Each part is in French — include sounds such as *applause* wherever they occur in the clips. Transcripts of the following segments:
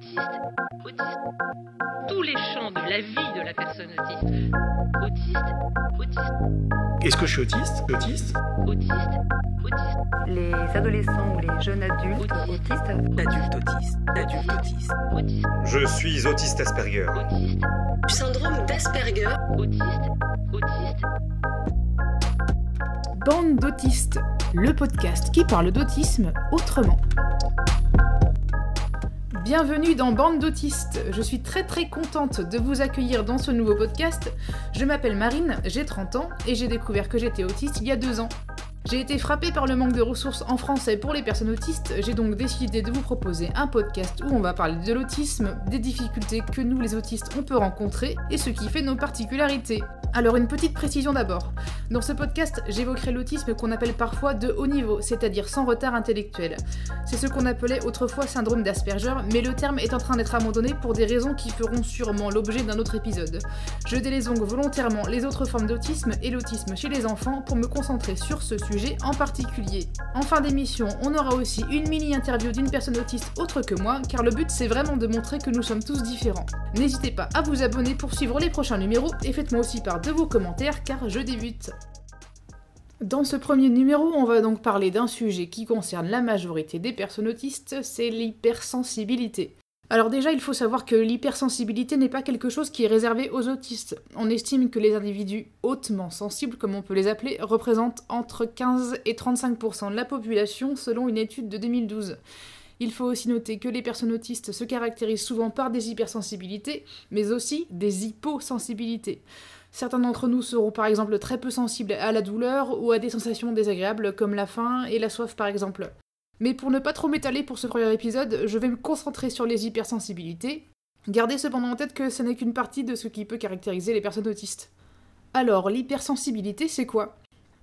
autiste, autiste. Tous les champs de la vie de la personne autiste. Autiste, autiste, Est-ce que je suis autiste Autiste autiste, autiste, les adolescents ou les jeunes adultes autistes autiste, d'adulte autiste. autiste, Je suis autiste Asperger. autiste, syndrome d'Asperger, autiste, autiste. Bande d'autistes, le podcast qui parle d'autisme autrement. Bienvenue dans Bande d'autistes. Je suis très très contente de vous accueillir dans ce nouveau podcast. Je m'appelle Marine, j'ai 30 ans et j'ai découvert que j'étais autiste il y a deux ans. J'ai été frappée par le manque de ressources en français pour les personnes autistes, j'ai donc décidé de vous proposer un podcast où on va parler de l'autisme, des difficultés que nous les autistes on peut rencontrer et ce qui fait nos particularités. Alors une petite précision d'abord. Dans ce podcast, j'évoquerai l'autisme qu'on appelle parfois de haut niveau, c'est-à-dire sans retard intellectuel. C'est ce qu'on appelait autrefois syndrome d'Asperger, mais le terme est en train d'être abandonné pour des raisons qui feront sûrement l'objet d'un autre épisode. Je délaisse donc volontairement les autres formes d'autisme et l'autisme chez les enfants pour me concentrer sur ce sujet en particulier. En fin d'émission, on aura aussi une mini-interview d'une personne autiste autre que moi, car le but c'est vraiment de montrer que nous sommes tous différents. N'hésitez pas à vous abonner pour suivre les prochains numéros et faites-moi aussi part de vos commentaires car je débute. Dans ce premier numéro, on va donc parler d'un sujet qui concerne la majorité des personnes autistes, c'est l'hypersensibilité. Alors déjà, il faut savoir que l'hypersensibilité n'est pas quelque chose qui est réservé aux autistes. On estime que les individus hautement sensibles, comme on peut les appeler, représentent entre 15 et 35% de la population selon une étude de 2012. Il faut aussi noter que les personnes autistes se caractérisent souvent par des hypersensibilités, mais aussi des hyposensibilités. Certains d'entre nous seront par exemple très peu sensibles à la douleur ou à des sensations désagréables comme la faim et la soif par exemple. Mais pour ne pas trop m'étaler pour ce premier épisode, je vais me concentrer sur les hypersensibilités. Gardez cependant en tête que ce n'est qu'une partie de ce qui peut caractériser les personnes autistes. Alors, l'hypersensibilité, c'est quoi?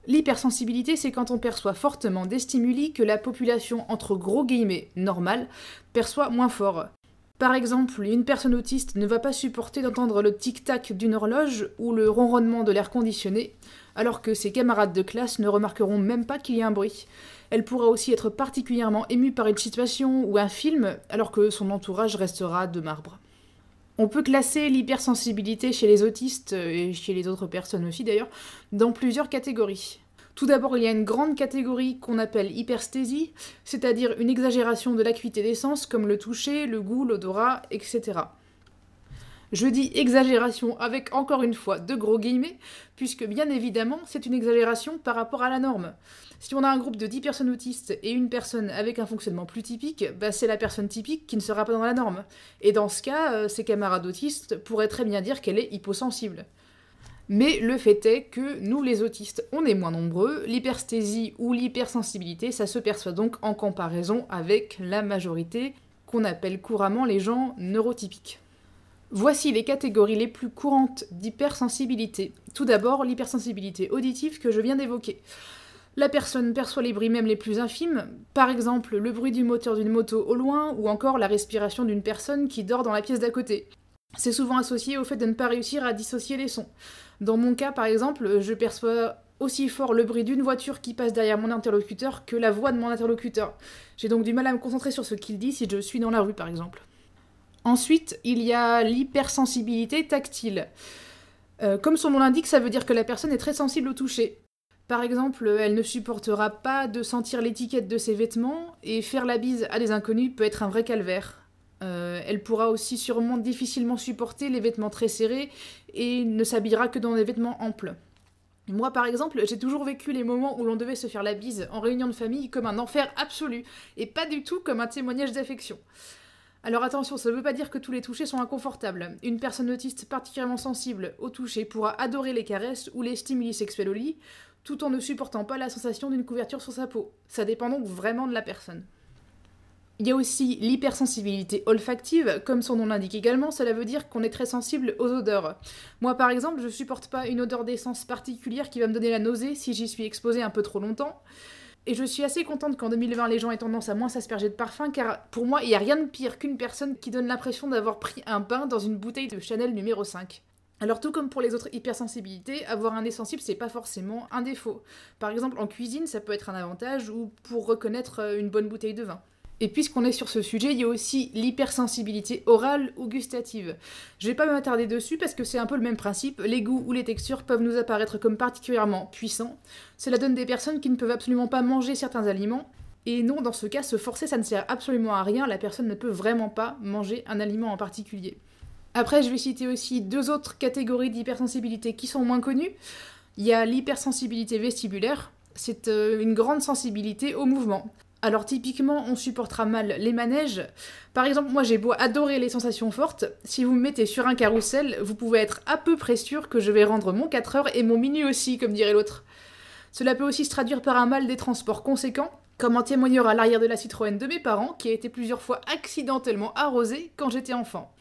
L'hypersensibilité, c'est quand on perçoit fortement des stimuli que la population, entre gros guillemets, normale, perçoit moins fort. Par exemple, une personne autiste ne va pas supporter d'entendre le tic-tac d'une horloge ou le ronronnement de l'air conditionné, alors que ses camarades de classe ne remarqueront même pas qu'il y a un bruit. Elle pourra aussi être particulièrement émue par une situation ou un film, alors que son entourage restera de marbre. On peut classer l'hypersensibilité chez les autistes, et chez les autres personnes aussi d'ailleurs, dans plusieurs catégories. Tout d'abord, il y a une grande catégorie qu'on appelle hypersthésie, c'est-à-dire une exagération de l'acuité des sens comme le toucher, le goût, l'odorat, etc. Je dis exagération avec encore une fois de gros guillemets, puisque bien évidemment c'est une exagération par rapport à la norme. Si on a un groupe de 10 personnes autistes et une personne avec un fonctionnement plus typique, bah c'est la personne typique qui ne sera pas dans la norme. Et dans ce cas, euh, ses camarades autistes pourraient très bien dire qu'elle est hyposensible. Mais le fait est que nous les autistes, on est moins nombreux, l'hypersthésie ou l'hypersensibilité, ça se perçoit donc en comparaison avec la majorité qu'on appelle couramment les gens neurotypiques. Voici les catégories les plus courantes d'hypersensibilité. Tout d'abord, l'hypersensibilité auditive que je viens d'évoquer. La personne perçoit les bruits même les plus infimes, par exemple le bruit du moteur d'une moto au loin ou encore la respiration d'une personne qui dort dans la pièce d'à côté. C'est souvent associé au fait de ne pas réussir à dissocier les sons. Dans mon cas, par exemple, je perçois aussi fort le bruit d'une voiture qui passe derrière mon interlocuteur que la voix de mon interlocuteur. J'ai donc du mal à me concentrer sur ce qu'il dit si je suis dans la rue, par exemple. Ensuite, il y a l'hypersensibilité tactile. Euh, comme son nom l'indique, ça veut dire que la personne est très sensible au toucher. Par exemple, elle ne supportera pas de sentir l'étiquette de ses vêtements, et faire la bise à des inconnus peut être un vrai calvaire. Euh, elle pourra aussi sûrement difficilement supporter les vêtements très serrés et ne s'habillera que dans des vêtements amples. Moi, par exemple, j'ai toujours vécu les moments où l'on devait se faire la bise en réunion de famille comme un enfer absolu, et pas du tout comme un témoignage d'affection. Alors attention, ça ne veut pas dire que tous les touchés sont inconfortables. Une personne autiste particulièrement sensible au toucher pourra adorer les caresses ou les stimuli sexuels au lit, tout en ne supportant pas la sensation d'une couverture sur sa peau. Ça dépend donc vraiment de la personne. Il y a aussi l'hypersensibilité olfactive, comme son nom l'indique également, cela veut dire qu'on est très sensible aux odeurs. Moi par exemple, je supporte pas une odeur d'essence particulière qui va me donner la nausée si j'y suis exposée un peu trop longtemps. Et je suis assez contente qu'en 2020 les gens aient tendance à moins s'asperger de parfum, car pour moi il n'y a rien de pire qu'une personne qui donne l'impression d'avoir pris un bain dans une bouteille de Chanel numéro 5. Alors tout comme pour les autres hypersensibilités, avoir un nez sensible c'est pas forcément un défaut. Par exemple en cuisine ça peut être un avantage ou pour reconnaître une bonne bouteille de vin. Et puisqu'on est sur ce sujet, il y a aussi l'hypersensibilité orale ou gustative. Je vais pas m'attarder dessus parce que c'est un peu le même principe. Les goûts ou les textures peuvent nous apparaître comme particulièrement puissants. Cela donne des personnes qui ne peuvent absolument pas manger certains aliments. Et non, dans ce cas, se forcer, ça ne sert absolument à rien. La personne ne peut vraiment pas manger un aliment en particulier. Après, je vais citer aussi deux autres catégories d'hypersensibilité qui sont moins connues. Il y a l'hypersensibilité vestibulaire. C'est euh, une grande sensibilité au mouvement. Alors typiquement, on supportera mal les manèges. Par exemple, moi j'ai beau adorer les sensations fortes, si vous me mettez sur un carrousel, vous pouvez être à peu près sûr que je vais rendre mon 4 heures et mon minuit aussi, comme dirait l'autre. Cela peut aussi se traduire par un mal des transports conséquents, comme en témoignera l'arrière de la Citroën de mes parents, qui a été plusieurs fois accidentellement arrosée quand j'étais enfant.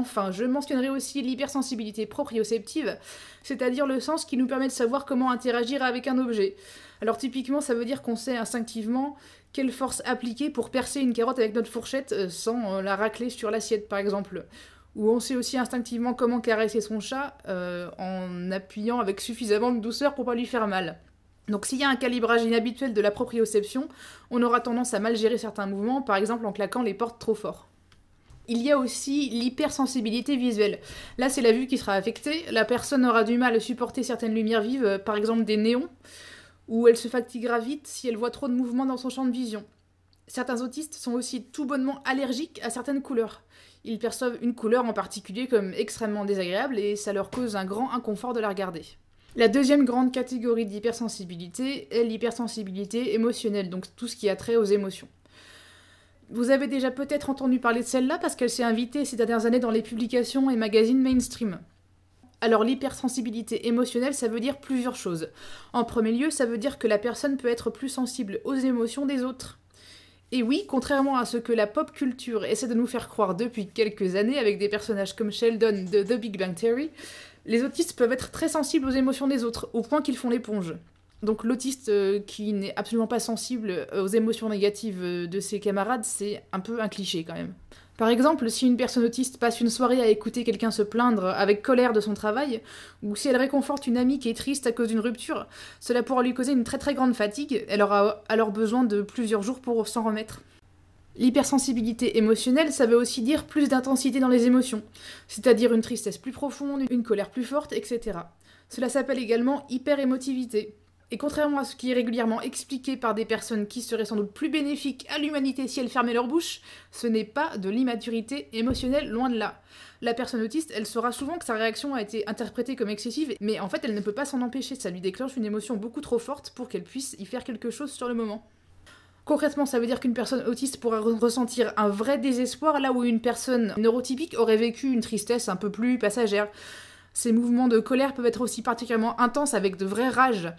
Enfin, je mentionnerai aussi l'hypersensibilité proprioceptive, c'est-à-dire le sens qui nous permet de savoir comment interagir avec un objet. Alors typiquement, ça veut dire qu'on sait instinctivement quelle force appliquer pour percer une carotte avec notre fourchette euh, sans euh, la racler sur l'assiette par exemple. Ou on sait aussi instinctivement comment caresser son chat euh, en appuyant avec suffisamment de douceur pour pas lui faire mal. Donc s'il y a un calibrage inhabituel de la proprioception, on aura tendance à mal gérer certains mouvements, par exemple en claquant les portes trop fort. Il y a aussi l'hypersensibilité visuelle. Là, c'est la vue qui sera affectée. La personne aura du mal à supporter certaines lumières vives, par exemple des néons, ou elle se fatiguera vite si elle voit trop de mouvements dans son champ de vision. Certains autistes sont aussi tout bonnement allergiques à certaines couleurs. Ils perçoivent une couleur en particulier comme extrêmement désagréable et ça leur cause un grand inconfort de la regarder. La deuxième grande catégorie d'hypersensibilité est l'hypersensibilité émotionnelle, donc tout ce qui a trait aux émotions. Vous avez déjà peut-être entendu parler de celle-là parce qu'elle s'est invitée ces dernières années dans les publications et magazines mainstream. Alors l'hypersensibilité émotionnelle, ça veut dire plusieurs choses. En premier lieu, ça veut dire que la personne peut être plus sensible aux émotions des autres. Et oui, contrairement à ce que la pop culture essaie de nous faire croire depuis quelques années avec des personnages comme Sheldon de The Big Bang Theory, les autistes peuvent être très sensibles aux émotions des autres, au point qu'ils font l'éponge. Donc l'autiste euh, qui n'est absolument pas sensible aux émotions négatives euh, de ses camarades, c'est un peu un cliché quand même. Par exemple, si une personne autiste passe une soirée à écouter quelqu'un se plaindre avec colère de son travail, ou si elle réconforte une amie qui est triste à cause d'une rupture, cela pourra lui causer une très très grande fatigue, elle aura alors besoin de plusieurs jours pour s'en remettre. L'hypersensibilité émotionnelle, ça veut aussi dire plus d'intensité dans les émotions, c'est-à-dire une tristesse plus profonde, une colère plus forte, etc. Cela s'appelle également hyperémotivité. Et contrairement à ce qui est régulièrement expliqué par des personnes qui seraient sans doute plus bénéfiques à l'humanité si elles fermaient leur bouche, ce n'est pas de l'immaturité émotionnelle, loin de là. La personne autiste, elle saura souvent que sa réaction a été interprétée comme excessive, mais en fait elle ne peut pas s'en empêcher, ça lui déclenche une émotion beaucoup trop forte pour qu'elle puisse y faire quelque chose sur le moment. Concrètement, ça veut dire qu'une personne autiste pourra ressentir un vrai désespoir là où une personne neurotypique aurait vécu une tristesse un peu plus passagère. Ces mouvements de colère peuvent être aussi particulièrement intenses avec de vraies rages.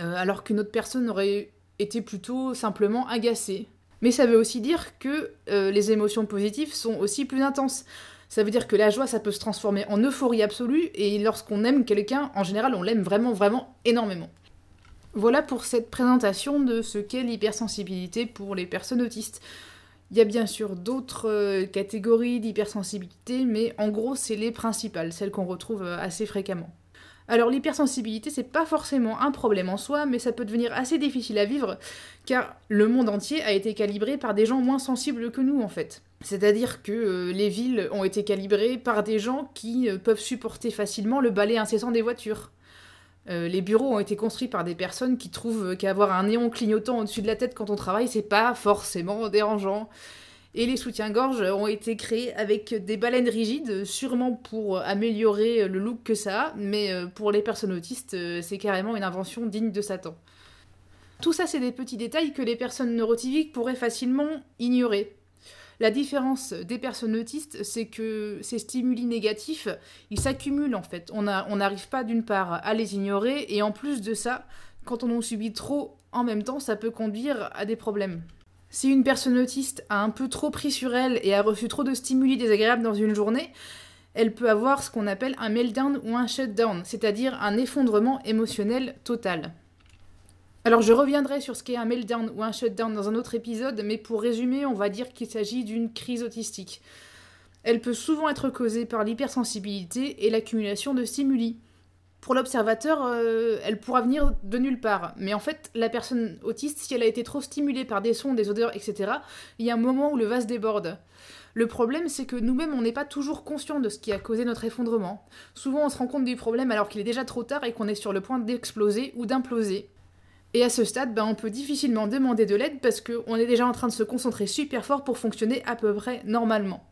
Euh, alors qu'une autre personne aurait été plutôt simplement agacée. Mais ça veut aussi dire que euh, les émotions positives sont aussi plus intenses. Ça veut dire que la joie, ça peut se transformer en euphorie absolue, et lorsqu'on aime quelqu'un, en général, on l'aime vraiment, vraiment énormément. Voilà pour cette présentation de ce qu'est l'hypersensibilité pour les personnes autistes. Il y a bien sûr d'autres euh, catégories d'hypersensibilité, mais en gros, c'est les principales, celles qu'on retrouve assez fréquemment. Alors l'hypersensibilité, c'est pas forcément un problème en soi, mais ça peut devenir assez difficile à vivre, car le monde entier a été calibré par des gens moins sensibles que nous en fait. C'est-à-dire que euh, les villes ont été calibrées par des gens qui euh, peuvent supporter facilement le balai incessant des voitures. Euh, les bureaux ont été construits par des personnes qui trouvent qu'avoir un néon clignotant au-dessus de la tête quand on travaille, c'est pas forcément dérangeant. Et les soutiens-gorge ont été créés avec des baleines rigides, sûrement pour améliorer le look que ça a, mais euh, pour les personnes autistes, euh, c'est carrément une invention digne de Satan. Tout ça, c'est des petits détails que les personnes neurotypiques pourraient facilement ignorer. La différence des personnes autistes, c'est que ces stimuli négatifs, ils s'accumulent en fait. On n'arrive pas d'une part à les ignorer, et en plus de ça, quand on en subit trop en même temps, ça peut conduire à des problèmes. Si une personne autiste a un peu trop pris sur elle et a reçu trop de stimuli désagréables dans une journée, elle peut avoir ce qu'on appelle un meltdown ou un shutdown, c'est-à-dire un effondrement émotionnel total. Alors je reviendrai sur ce qu'est un meltdown ou un shutdown dans un autre épisode, mais pour résumer, on va dire qu'il s'agit d'une crise autistique. Elle peut souvent être causée par l'hypersensibilité et l'accumulation de stimuli. Pour l'observateur, euh, elle pourra venir de nulle part. Mais en fait, la personne autiste, si elle a été trop stimulée par des sons, des odeurs, etc., il y a un moment où le vase déborde. Le problème, c'est que nous-mêmes, on n'est pas toujours conscient de ce qui a causé notre effondrement. Souvent, on se rend compte du problème alors qu'il est déjà trop tard et qu'on est sur le point d'exploser ou d'imploser. Et à ce stade, ben, on peut difficilement demander de l'aide parce qu'on est déjà en train de se concentrer super fort pour fonctionner à peu près normalement.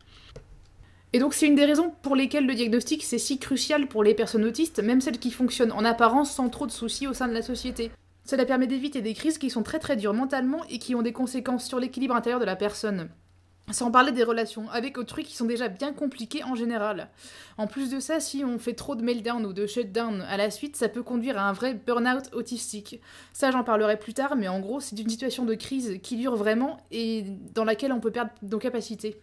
Et donc c'est une des raisons pour lesquelles le diagnostic c'est si crucial pour les personnes autistes, même celles qui fonctionnent en apparence sans trop de soucis au sein de la société. Cela permet d'éviter des crises qui sont très très dures mentalement et qui ont des conséquences sur l'équilibre intérieur de la personne. Sans parler des relations avec autrui qui sont déjà bien compliquées en général. En plus de ça, si on fait trop de meltdown ou de shutdown à la suite, ça peut conduire à un vrai burn-out autistique. Ça, j'en parlerai plus tard, mais en gros, c'est une situation de crise qui dure vraiment et dans laquelle on peut perdre nos capacités.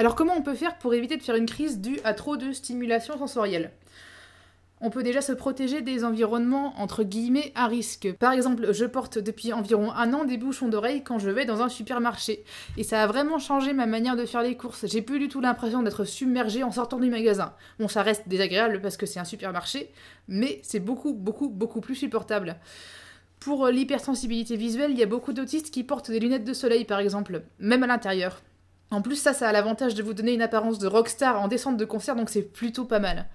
Alors comment on peut faire pour éviter de faire une crise due à trop de stimulation sensorielle? On peut déjà se protéger des environnements entre guillemets à risque. Par exemple, je porte depuis environ un an des bouchons d'oreilles quand je vais dans un supermarché. Et ça a vraiment changé ma manière de faire les courses. J'ai plus du tout l'impression d'être submergée en sortant du magasin. Bon, ça reste désagréable parce que c'est un supermarché, mais c'est beaucoup, beaucoup, beaucoup plus supportable. Pour l'hypersensibilité visuelle, il y a beaucoup d'autistes qui portent des lunettes de soleil par exemple, même à l'intérieur. En plus, ça, ça a l'avantage de vous donner une apparence de rockstar en descente de concert, donc c'est plutôt pas mal.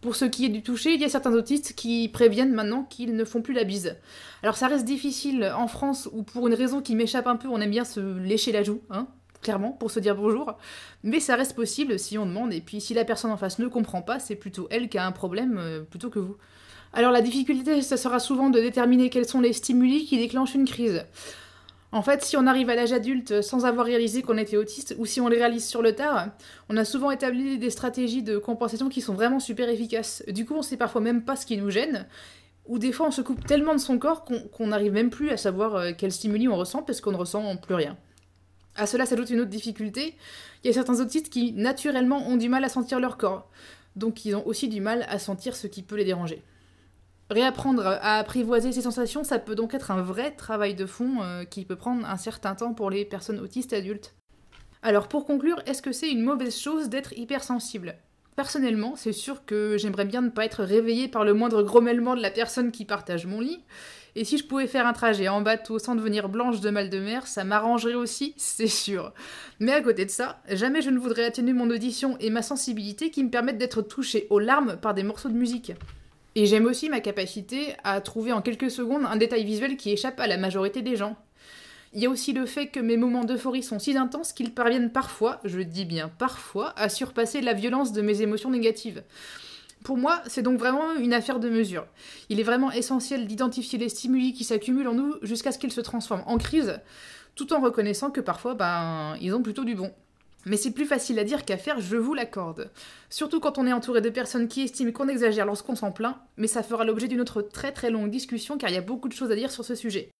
Pour ce qui est du toucher, il y a certains autistes qui préviennent maintenant qu'ils ne font plus la bise. Alors ça reste difficile en France, où pour une raison qui m'échappe un peu, on aime bien se lécher la joue, hein, clairement, pour se dire bonjour. Mais ça reste possible si on demande, et puis si la personne en face ne comprend pas, c'est plutôt elle qui a un problème, euh, plutôt que vous. Alors la difficulté, ça sera souvent de déterminer quels sont les stimuli qui déclenchent une crise. En fait, si on arrive à l'âge adulte sans avoir réalisé qu'on était autiste, ou si on les réalise sur le tard, on a souvent établi des stratégies de compensation qui sont vraiment super efficaces. Du coup, on sait parfois même pas ce qui nous gêne, ou des fois on se coupe tellement de son corps qu'on n'arrive même plus à savoir euh, quel stimuli on ressent parce qu'on ne ressent plus rien. À cela s'ajoute une autre difficulté, il y a certains autistes qui naturellement ont du mal à sentir leur corps, donc ils ont aussi du mal à sentir ce qui peut les déranger. Réapprendre à apprivoiser ses sensations, ça peut donc être un vrai travail de fond euh, qui peut prendre un certain temps pour les personnes autistes adultes. Alors pour conclure, est-ce que c'est une mauvaise chose d'être hypersensible? Personnellement, c'est sûr que j'aimerais bien ne pas être réveillée par le moindre grommellement de la personne qui partage mon lit. Et si je pouvais faire un trajet en bateau sans devenir blanche de mal de mer, ça m'arrangerait aussi, *laughs* c'est sûr. Mais à côté de ça, jamais je ne voudrais atténuer mon audition et ma sensibilité qui me permettent d'être touchée aux larmes par des morceaux de musique. Et j'aime aussi ma capacité à trouver en quelques secondes un détail visuel qui échappe à la majorité des gens. Il y a aussi le fait que mes moments d'euphorie sont si intenses qu'ils parviennent parfois, je dis bien parfois, à surpasser la violence de mes émotions négatives. Pour moi, c'est donc vraiment une affaire de mesure. Il est vraiment essentiel d'identifier les stimuli qui s'accumulent en nous jusqu'à ce qu'ils se transforment en crise, tout en reconnaissant que parfois, ben, ils ont plutôt du bon. Mais c'est plus facile à dire qu'à faire, je vous l'accorde. Surtout quand on est entouré de personnes qui estiment qu'on exagère lorsqu'on s'en plaint, mais ça fera l'objet d'une autre très très longue discussion car il y a beaucoup de choses à dire sur ce sujet.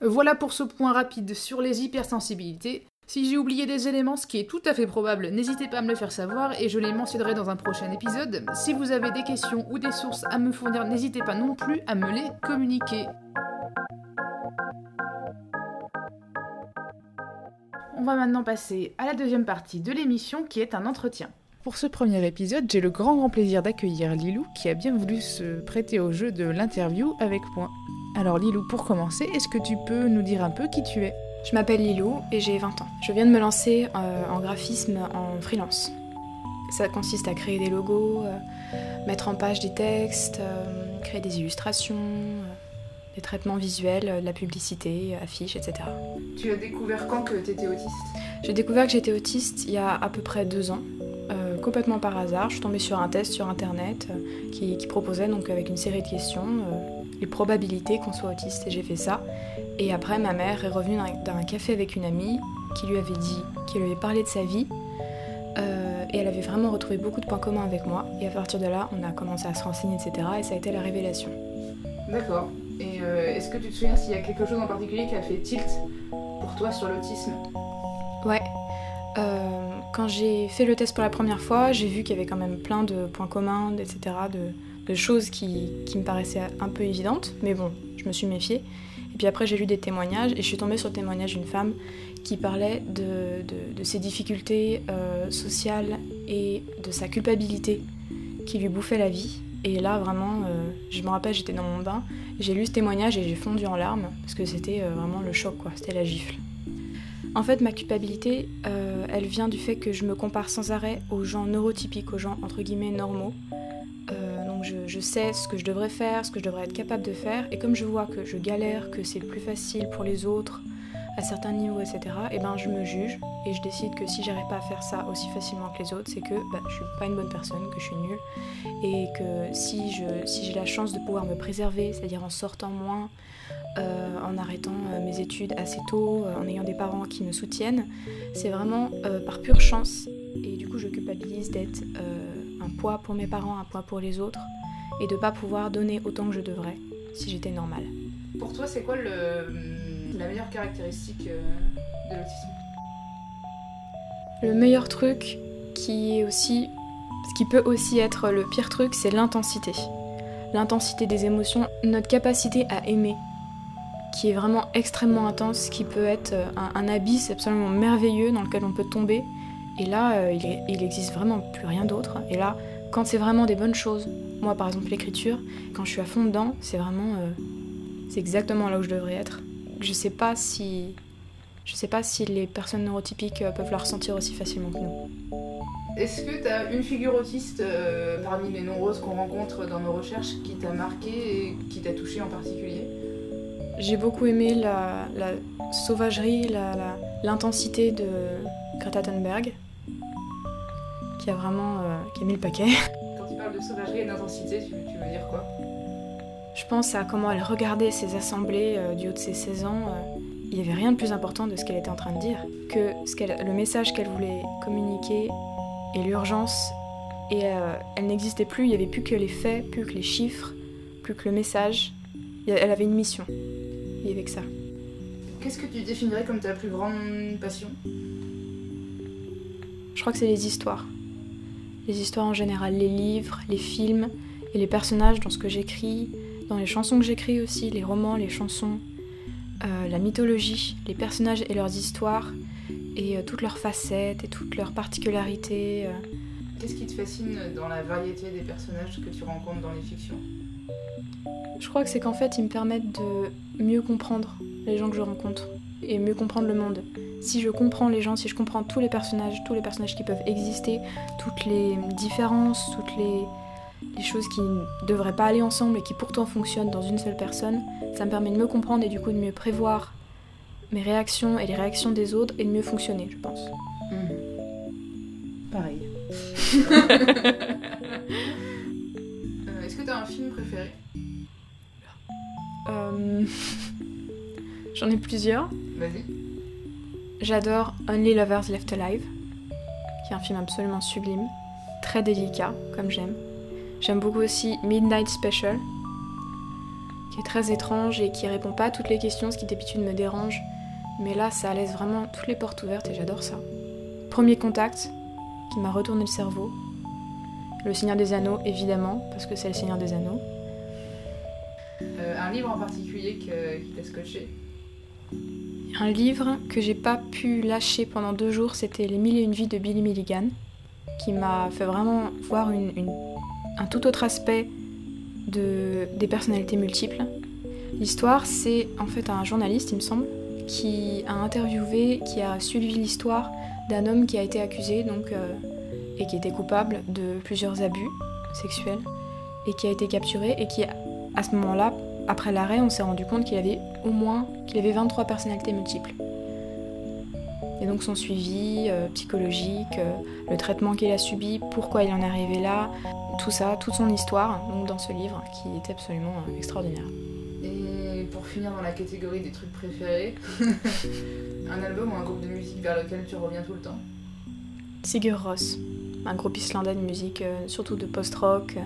Voilà pour ce point rapide sur les hypersensibilités. Si j'ai oublié des éléments, ce qui est tout à fait probable, n'hésitez pas à me le faire savoir et je les mentionnerai dans un prochain épisode. Si vous avez des questions ou des sources à me fournir, n'hésitez pas non plus à me les communiquer. On va maintenant passer à la deuxième partie de l'émission qui est un entretien. Pour ce premier épisode, j'ai le grand grand plaisir d'accueillir Lilou qui a bien voulu se prêter au jeu de l'interview avec moi. Alors Lilou, pour commencer, est-ce que tu peux nous dire un peu qui tu es? Je m'appelle Lilou et j'ai 20 ans. Je viens de me lancer euh, en graphisme en freelance. Ça consiste à créer des logos, euh, mettre en page des textes, euh, créer des illustrations, des traitements visuels, euh, la publicité, affiches, etc. Tu as découvert quand que tu étais autiste? J'ai découvert que j'étais autiste il y a à peu près deux ans, euh, complètement par hasard. Je suis tombée sur un test sur internet euh, qui, proposait, donc avec une série de questions, les probabilités qu'on soit autiste, et j'ai fait ça. Et après, ma mère est revenue d'un café avec une amie qui lui avait dit, qui lui avait parlé de sa vie. et elle avait vraiment retrouvé beaucoup de points communs avec moi. Et à partir de là, on a commencé à se renseigner, etc. Et ça a été la révélation. D'accord. Et euh, est-ce que tu te souviens s'il y a quelque chose en particulier qui a fait tilt pour toi sur l'autisme? Ouais. Euh, quand j'ai fait le test pour la première fois, j'ai vu qu'il y avait quand même plein de points communs, etc., de, choses qui, me paraissaient un peu évidentes, mais bon, je me suis méfiée. Et puis après, j'ai lu des témoignages et je suis tombée sur le témoignage d'une femme qui parlait de, ses difficultés euh, sociales et de sa culpabilité qui lui bouffait la vie Et là, vraiment, euh, je me rappelle, j'étais dans mon bain, j'ai lu ce témoignage et j'ai fondu en larmes parce que c'était euh, vraiment le choc, quoi. C'était la gifle. En fait, ma culpabilité, euh, elle vient du fait que je me compare sans arrêt aux gens neurotypiques, aux gens entre guillemets normaux. Donc je, sais ce que je devrais faire, ce que je devrais être capable de faire, et comme je vois que je galère, que c'est plus facile pour les autres à certains niveaux, etc., et ben je me juge et je décide que si j'arrive pas à faire ça aussi facilement que les autres, c'est que bah, je suis pas une bonne personne, que je suis nulle, et que si je si j'ai la chance de pouvoir me préserver, c'est-à-dire en sortant moins, euh, en arrêtant euh, mes études assez tôt, euh, en ayant des parents qui me soutiennent, c'est vraiment par pure chance. Et du coup, je culpabilise d'être un poids pour mes parents, un poids pour les autres, et de pas pouvoir donner autant que je devrais si j'étais normale. Pour toi, c'est quoi le, la meilleure caractéristique euh, de l'autisme Le meilleur truc qui est aussi, ce qui peut aussi être le pire truc, c'est l'intensité. L'intensité des émotions, notre capacité à aimer, qui est vraiment extrêmement intense, qui peut être euh, un, abysse absolument merveilleux dans lequel on peut tomber. Et là, euh, il, est- il existe vraiment plus rien d'autre. Et là, quand c'est vraiment des bonnes choses, moi par exemple l'écriture, quand je suis à fond dedans, c'est vraiment, c'est exactement là où je devrais être. Je sais pas si, je sais pas si les personnes neurotypiques euh, peuvent la ressentir aussi facilement que nous. Est-ce que tu as une figure autiste euh, parmi les nombreuses qu'on rencontre dans nos recherches qui t'a marqué et qui t'a touché en particulier? J'ai beaucoup aimé la, la sauvagerie, l'intensité de Greta Thunberg, qui a vraiment euh, qui a mis le paquet. Quand tu parles de sauvagerie et d'intensité, tu, tu veux dire quoi? Je pense à comment elle regardait ces assemblées euh, du haut de ses 16 ans. euh, il n'y avait rien de plus important de ce qu'elle était en train de dire que ce le message qu'elle voulait communiquer et l'urgence. Et euh, elle n'existait plus, il n'y avait plus que les faits, plus que les chiffres, plus que le message. Elle avait une mission. Il y avait que ça. Qu'est-ce que tu définirais comme ta plus grande passion? Je crois que c'est les histoires. Les histoires en général, les livres, les films et les personnages dans ce que j'écris, dans les chansons que j'écris aussi, les romans, les chansons, euh, la mythologie, les personnages et leurs histoires, et euh, toutes leurs facettes et toutes leurs particularités. euh. Qu'est-ce qui te fascine dans la variété des personnages que tu rencontres dans les fictions? Je crois que c'est qu'en fait, ils me permettent de mieux comprendre les gens que je rencontre et mieux comprendre le monde. Si je comprends les gens, si je comprends tous les personnages, tous les personnages qui peuvent exister, toutes les différences, toutes les, les choses qui ne devraient pas aller ensemble et qui pourtant fonctionnent dans une seule personne, ça me permet de me comprendre et du coup de mieux prévoir mes réactions et les réactions des autres et de mieux fonctionner, je pense. Pareil. *laughs* Euh, Est-ce que tu as un film préféré? Euh, *laughs* J'en ai plusieurs. Vas-y. J'adore Only Lovers Left Alive, qui est un film absolument sublime, très délicat, comme j'aime. J'aime beaucoup aussi Midnight Special, qui est très étrange et qui répond pas à toutes les questions, ce qui d'habitude me dérange. Mais là, ça laisse vraiment toutes les portes ouvertes et j'adore ça. Premier contact, qui m'a retourné le cerveau. Le Seigneur des Anneaux, évidemment, parce que c'est le Seigneur des Anneaux. Euh, un livre en particulier que- qui t'a scotché? Un livre que j'ai pas pu lâcher pendant deux jours, c'était Les Mille et une vies de Billy Milligan, qui m'a fait vraiment voir une- une- un tout autre aspect de, des personnalités multiples. L'histoire, c'est en fait un journaliste, il me semble, qui a interviewé, qui a suivi l'histoire d'un homme qui a été accusé donc, euh, et qui était coupable de plusieurs abus sexuels et qui a été capturé et qui, à ce moment-là, après l'arrêt, on s'est rendu compte qu'il avait au moins qu'il avait 23 personnalités multiples. Et donc son suivi euh, psychologique, euh, le traitement qu'il a subi, pourquoi il en est arrivé là, tout ça, toute son histoire, donc dans ce livre qui était absolument euh, extraordinaire. Et pour finir dans la catégorie des trucs préférés, *laughs* un album ou un groupe de musique vers lequel tu reviens tout le temps? Sigur Rós, un groupe islandais de musique, euh, surtout de post-rock euh,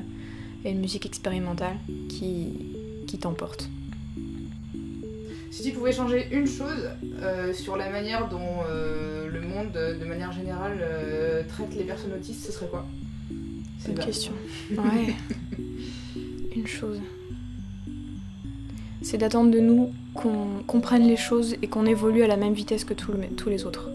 et de musique expérimentale qui, qui t'emporte. Si tu pouvais changer une chose euh, sur la manière dont euh, le monde, de manière générale, euh, traite les personnes autistes, ce serait quoi? Vaste. question. *laughs* Ouais. Une chose. C'est d'attendre de nous qu'on comprenne les choses et qu'on évolue à la même vitesse que tout le- tous les autres.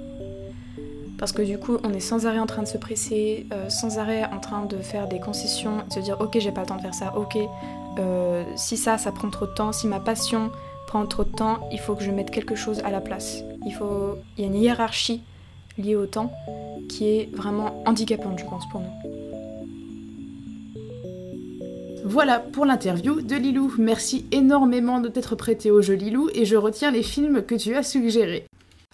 Parce que du coup, on est sans arrêt en train de se presser, euh, sans arrêt en train de faire des concessions, de se dire ok, j'ai pas le temps de faire ça, ok, euh, si ça, ça prend trop de temps, si ma passion prend trop de temps, il faut que je mette quelque chose à la place. Il, faut... il y a une hiérarchie liée au temps qui est vraiment handicapante, je pense, pour nous. Voilà pour l'interview de Lilou. Merci énormément de t'être prêté au jeu Lilou et je retiens les films que tu as suggérés.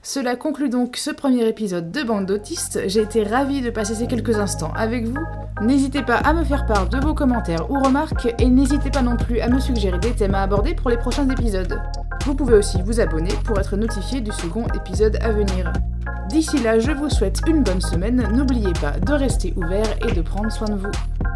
Cela conclut donc ce premier épisode de Bande d'autistes. J'ai été ravie de passer ces quelques instants avec vous. N'hésitez pas à me faire part de vos commentaires ou remarques et n'hésitez pas non plus à me suggérer des thèmes à aborder pour les prochains épisodes. Vous pouvez aussi vous abonner pour être notifié du second épisode à venir. D'ici là, je vous souhaite une bonne semaine. N'oubliez pas de rester ouvert et de prendre soin de vous.